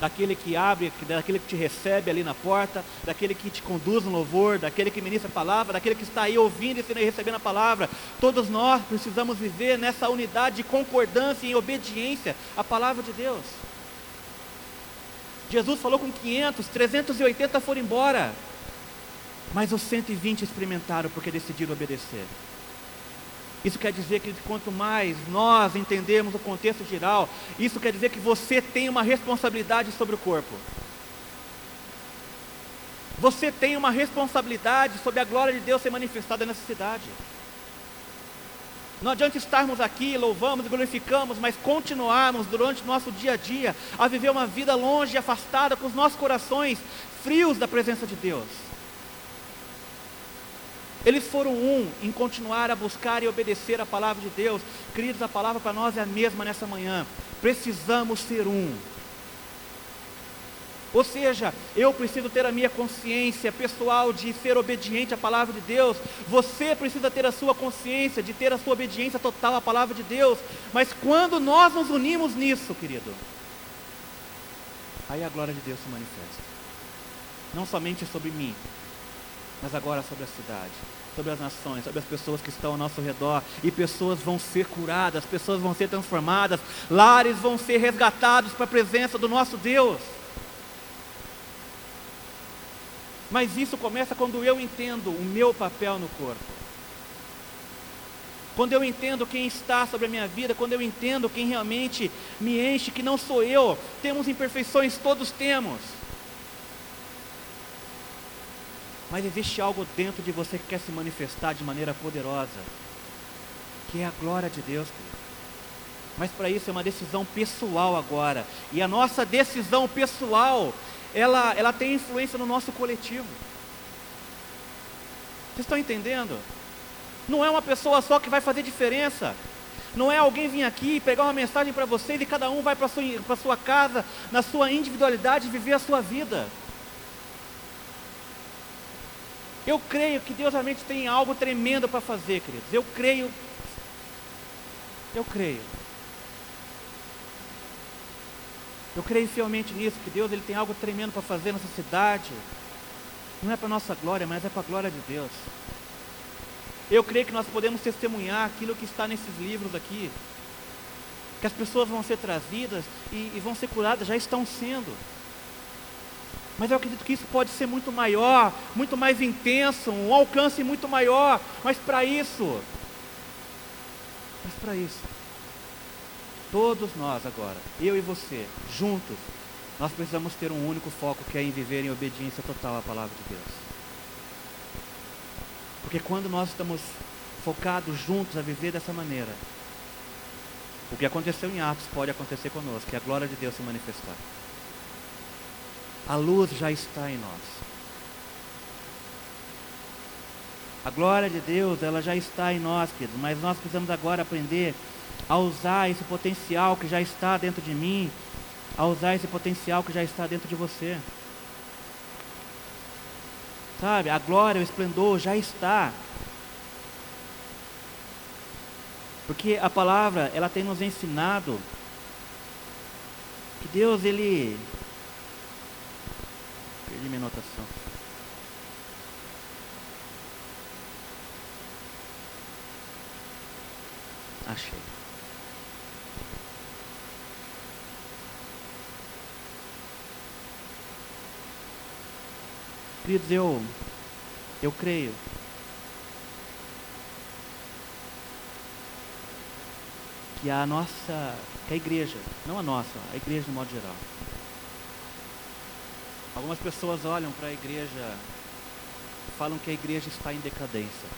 Speaker 2: daquele que abre, daquele que te recebe ali na porta, daquele que te conduz no louvor, daquele que ministra a palavra, daquele que está aí ouvindo e recebendo a palavra. Todos nós precisamos viver nessa unidade de concordância e obediência à palavra de Deus. Jesus falou com 500, 380 foram embora, mas os 120 experimentaram porque decidiram obedecer. Isso quer dizer que quanto mais nós entendemos o contexto geral, isso quer dizer que você tem uma responsabilidade sobre o corpo. Você tem uma responsabilidade sobre a glória de Deus ser manifestada nessa cidade. Não adianta estarmos aqui, louvamos e glorificamos, mas continuarmos durante o nosso dia a dia a viver uma vida longe e afastada, com os nossos corações frios da presença de Deus. Eles foram um em continuar a buscar e obedecer a palavra de Deus. Queridos, a palavra para nós é a mesma nessa manhã. Precisamos ser um. Ou seja, eu preciso ter a minha consciência pessoal de ser obediente à palavra de Deus. Você precisa ter a sua consciência de ter a sua obediência total à palavra de Deus. Mas quando nós nos unimos nisso, querido, aí a glória de Deus se manifesta. Não somente sobre mim, mas agora sobre a cidade, sobre as nações, sobre as pessoas que estão ao nosso redor. E pessoas vão ser curadas, pessoas vão ser transformadas, lares vão ser resgatados para a presença do nosso Deus. Mas isso começa quando eu entendo o meu papel no corpo. Quando eu entendo quem está sobre a minha vida, quando eu entendo quem realmente me enche, que não sou eu, temos imperfeições, todos temos. Mas existe algo dentro de você que quer se manifestar de maneira poderosa, que é a glória de Deus, querido. Mas para isso é uma decisão pessoal agora. E a nossa decisão pessoal, ela, ela tem influência no nosso coletivo. Vocês estão entendendo? Não é uma pessoa só que vai fazer diferença. Não é alguém vir aqui pegar uma mensagem para vocês e cada um vai para a sua, sua casa, na sua individualidade, viver a sua vida. Eu creio que Deus realmente tem algo tremendo para fazer, queridos. Eu creio. Eu creio. Eu creio fielmente nisso, que Deus ele tem algo tremendo para fazer nessa cidade. Não é para nossa glória, mas é para a glória de Deus. Eu creio que nós podemos testemunhar aquilo que está nesses livros aqui. Que as pessoas vão ser trazidas e, e vão ser curadas, já estão sendo. Mas eu acredito que isso pode ser muito maior, muito mais intenso, um alcance muito maior. Mas para isso, mas para isso, todos nós agora, eu e você, juntos, nós precisamos ter um único foco que é em viver em obediência total à palavra de Deus. Porque quando nós estamos focados juntos a viver dessa maneira, o que aconteceu em Atos pode acontecer conosco, que a glória de Deus se manifestar. A luz já está em nós. A glória de Deus, ela já está em nós, queridos, mas nós precisamos agora aprender a usar esse potencial que já está dentro de mim, a usar esse potencial que já está dentro de você. Sabe, a glória, o esplendor já está. Porque a palavra, ela tem nos ensinado que Deus, ele. Perdi minha anotação. Achei. Queridos, eu, eu creio que a nossa, que a igreja, não a nossa, a igreja de modo geral. Algumas pessoas olham para a igreja falam que a igreja está em decadência.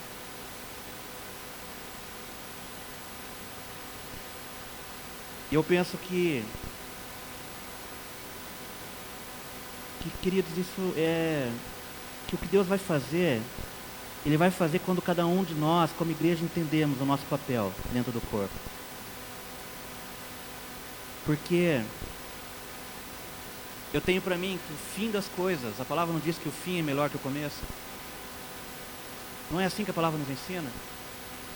Speaker 2: E eu penso que, que, queridos, isso é que o que Deus vai fazer, Ele vai fazer quando cada um de nós, como igreja, entendemos o nosso papel dentro do corpo. Porque eu tenho para mim que o fim das coisas, a palavra não diz que o fim é melhor que o começo. Não é assim que a palavra nos ensina?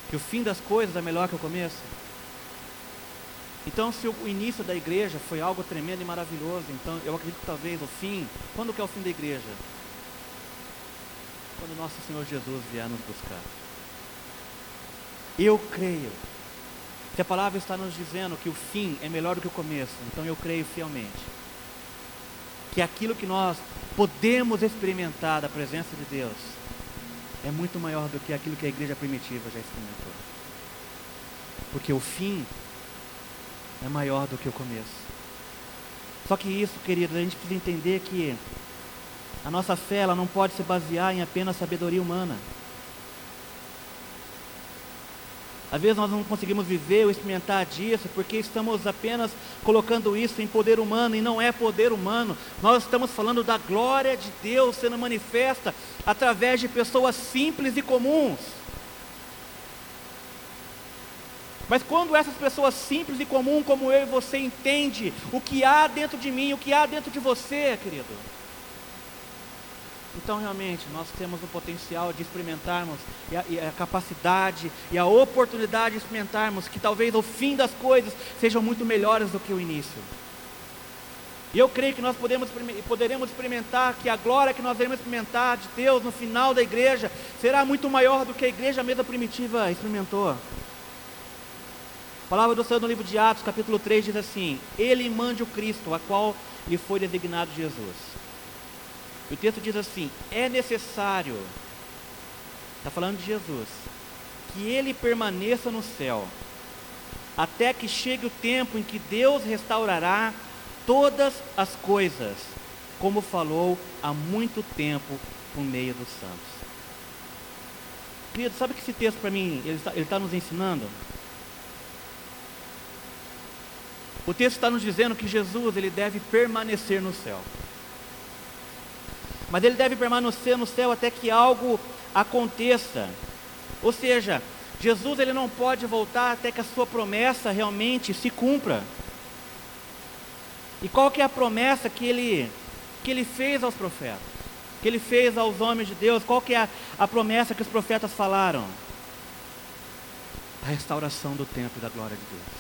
Speaker 2: Que o fim das coisas é melhor que o começo? Então, se o início da igreja foi algo tremendo e maravilhoso, então eu acredito que talvez o fim, quando que é o fim da igreja? Quando nosso Senhor Jesus vier nos buscar. Eu creio se a palavra está nos dizendo que o fim é melhor do que o começo, então eu creio fielmente que aquilo que nós podemos experimentar da presença de Deus é muito maior do que aquilo que a igreja primitiva já experimentou. Porque o fim é maior do que o começo. Só que isso, queridos, a gente precisa entender que a nossa fé ela não pode se basear em apenas sabedoria humana. Às vezes nós não conseguimos viver ou experimentar disso porque estamos apenas colocando isso em poder humano e não é poder humano. Nós estamos falando da glória de Deus sendo manifesta através de pessoas simples e comuns. Mas quando essas pessoas simples e comuns como eu e você entende o que há dentro de mim, o que há dentro de você, querido, então, realmente, nós temos o potencial de experimentarmos, e a, e a, capacidade e a oportunidade de experimentarmos que talvez o fim das coisas sejam muito melhores do que o início. E eu creio que nós podemos, poderemos experimentar que a glória que nós iremos experimentar de Deus no final da igreja será muito maior do que a igreja mesmo primitiva experimentou. A palavra do Senhor no livro de Atos, capítulo 3, diz assim: Ele mande o Cristo, a qual lhe foi designado Jesus. O texto diz assim: é necessário, está falando de Jesus, que ele permaneça no céu, até que chegue o tempo em que Deus restaurará todas as coisas, como falou há muito tempo por meio dos santos. Querido, sabe que esse texto para mim, ele está, ele está nos ensinando? O texto está nos dizendo que Jesus ele deve permanecer no céu mas ele deve permanecer no céu até que algo aconteça. Ou seja, Jesus ele não pode voltar até que a sua promessa realmente se cumpra. E qual que é a promessa que ele que ele fez aos profetas? Que ele fez aos homens de Deus? Qual que é a, a promessa que os profetas falaram? A restauração do templo e da glória de Deus.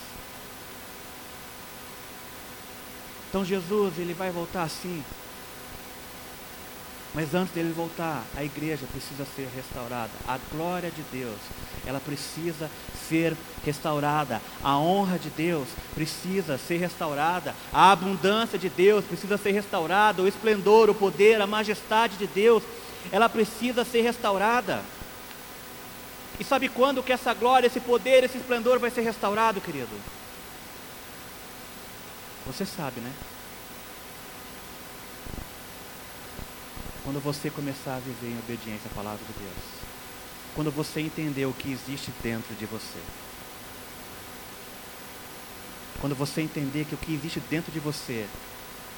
Speaker 2: Então Jesus, ele vai voltar assim, mas antes dele voltar, a igreja precisa ser restaurada. A glória de Deus, ela precisa ser restaurada. A honra de Deus precisa ser restaurada. A abundância de Deus precisa ser restaurada. O esplendor, o poder, a majestade de Deus, ela precisa ser restaurada. E sabe quando que essa glória, esse poder, esse esplendor vai ser restaurado, querido? Você sabe, né? Quando você começar a viver em obediência à palavra de Deus. Quando você entender o que existe dentro de você. Quando você entender que o que existe dentro de você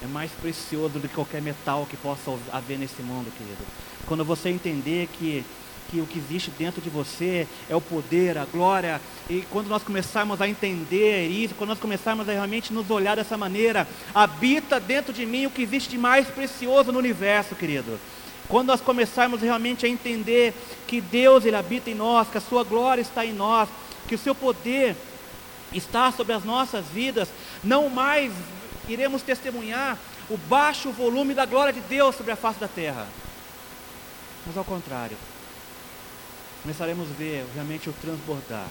Speaker 2: é mais precioso do que qualquer metal que possa haver nesse mundo, querido. Quando você entender que, que o que existe dentro de você é o poder, a glória, e quando nós começarmos a entender isso, quando nós começarmos a realmente nos olhar dessa maneira, habita dentro de mim o que existe de mais precioso no universo, querido. Quando nós começarmos realmente a entender que Deus ele habita em nós, que a sua glória está em nós, que o seu poder está sobre as nossas vidas, não mais iremos testemunhar o baixo volume da glória de Deus sobre a face da terra. Mas ao contrário, começaremos a ver realmente o transbordar.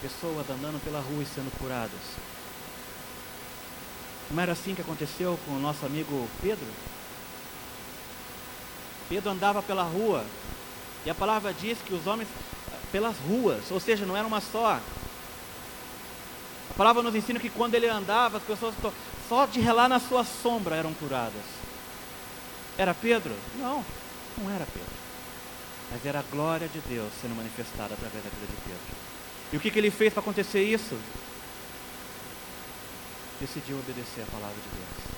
Speaker 2: Pessoas andando pela rua e sendo curadas. Não era assim que aconteceu com o nosso amigo Pedro? Pedro andava pela rua e a palavra diz que os homens pelas ruas, ou seja, não era uma só. A palavra nos ensina que quando ele andava, as pessoas só de relar na sua sombra eram curadas. Era Pedro? Não, não era Pedro. Mas era a glória de Deus sendo manifestada através da vida de Pedro. E o que, que ele fez para acontecer isso? Decidiu obedecer a palavra de Deus.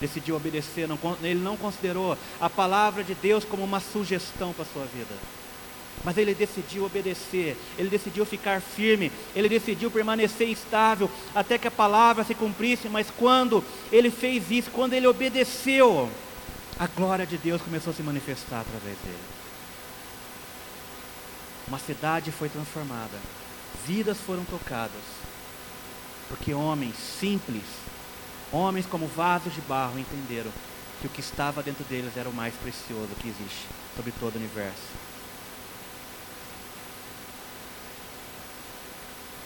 Speaker 2: Decidiu obedecer, não, ele não considerou a palavra de Deus como uma sugestão para a sua vida mas ele decidiu obedecer, ele decidiu ficar firme, ele decidiu permanecer estável até que a palavra se cumprisse. Mas quando ele fez isso, quando ele obedeceu, a glória de Deus começou a se manifestar através dele. Uma cidade foi transformada, vidas foram tocadas, porque homens simples, homens como vasos de barro, entenderam que o que estava dentro deles era o mais precioso que existe sobre todo o universo.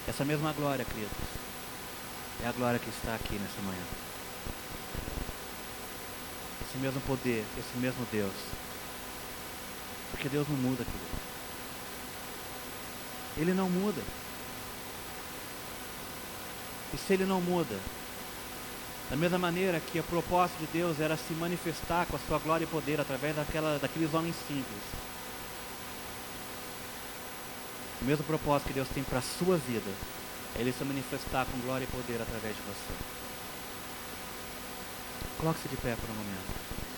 Speaker 2: Essa mesma glória, queridos, é a glória que está aqui nessa manhã. Esse mesmo poder, esse mesmo Deus. Porque Deus não muda, querido. Ele não muda. E se ele não muda, da mesma maneira que o propósito de Deus era se manifestar com a sua glória e poder através daquela, daqueles homens simples, o mesmo propósito que Deus tem para a sua vida é Ele se manifestar com glória e poder através de você. Coloque-se de pé por um momento.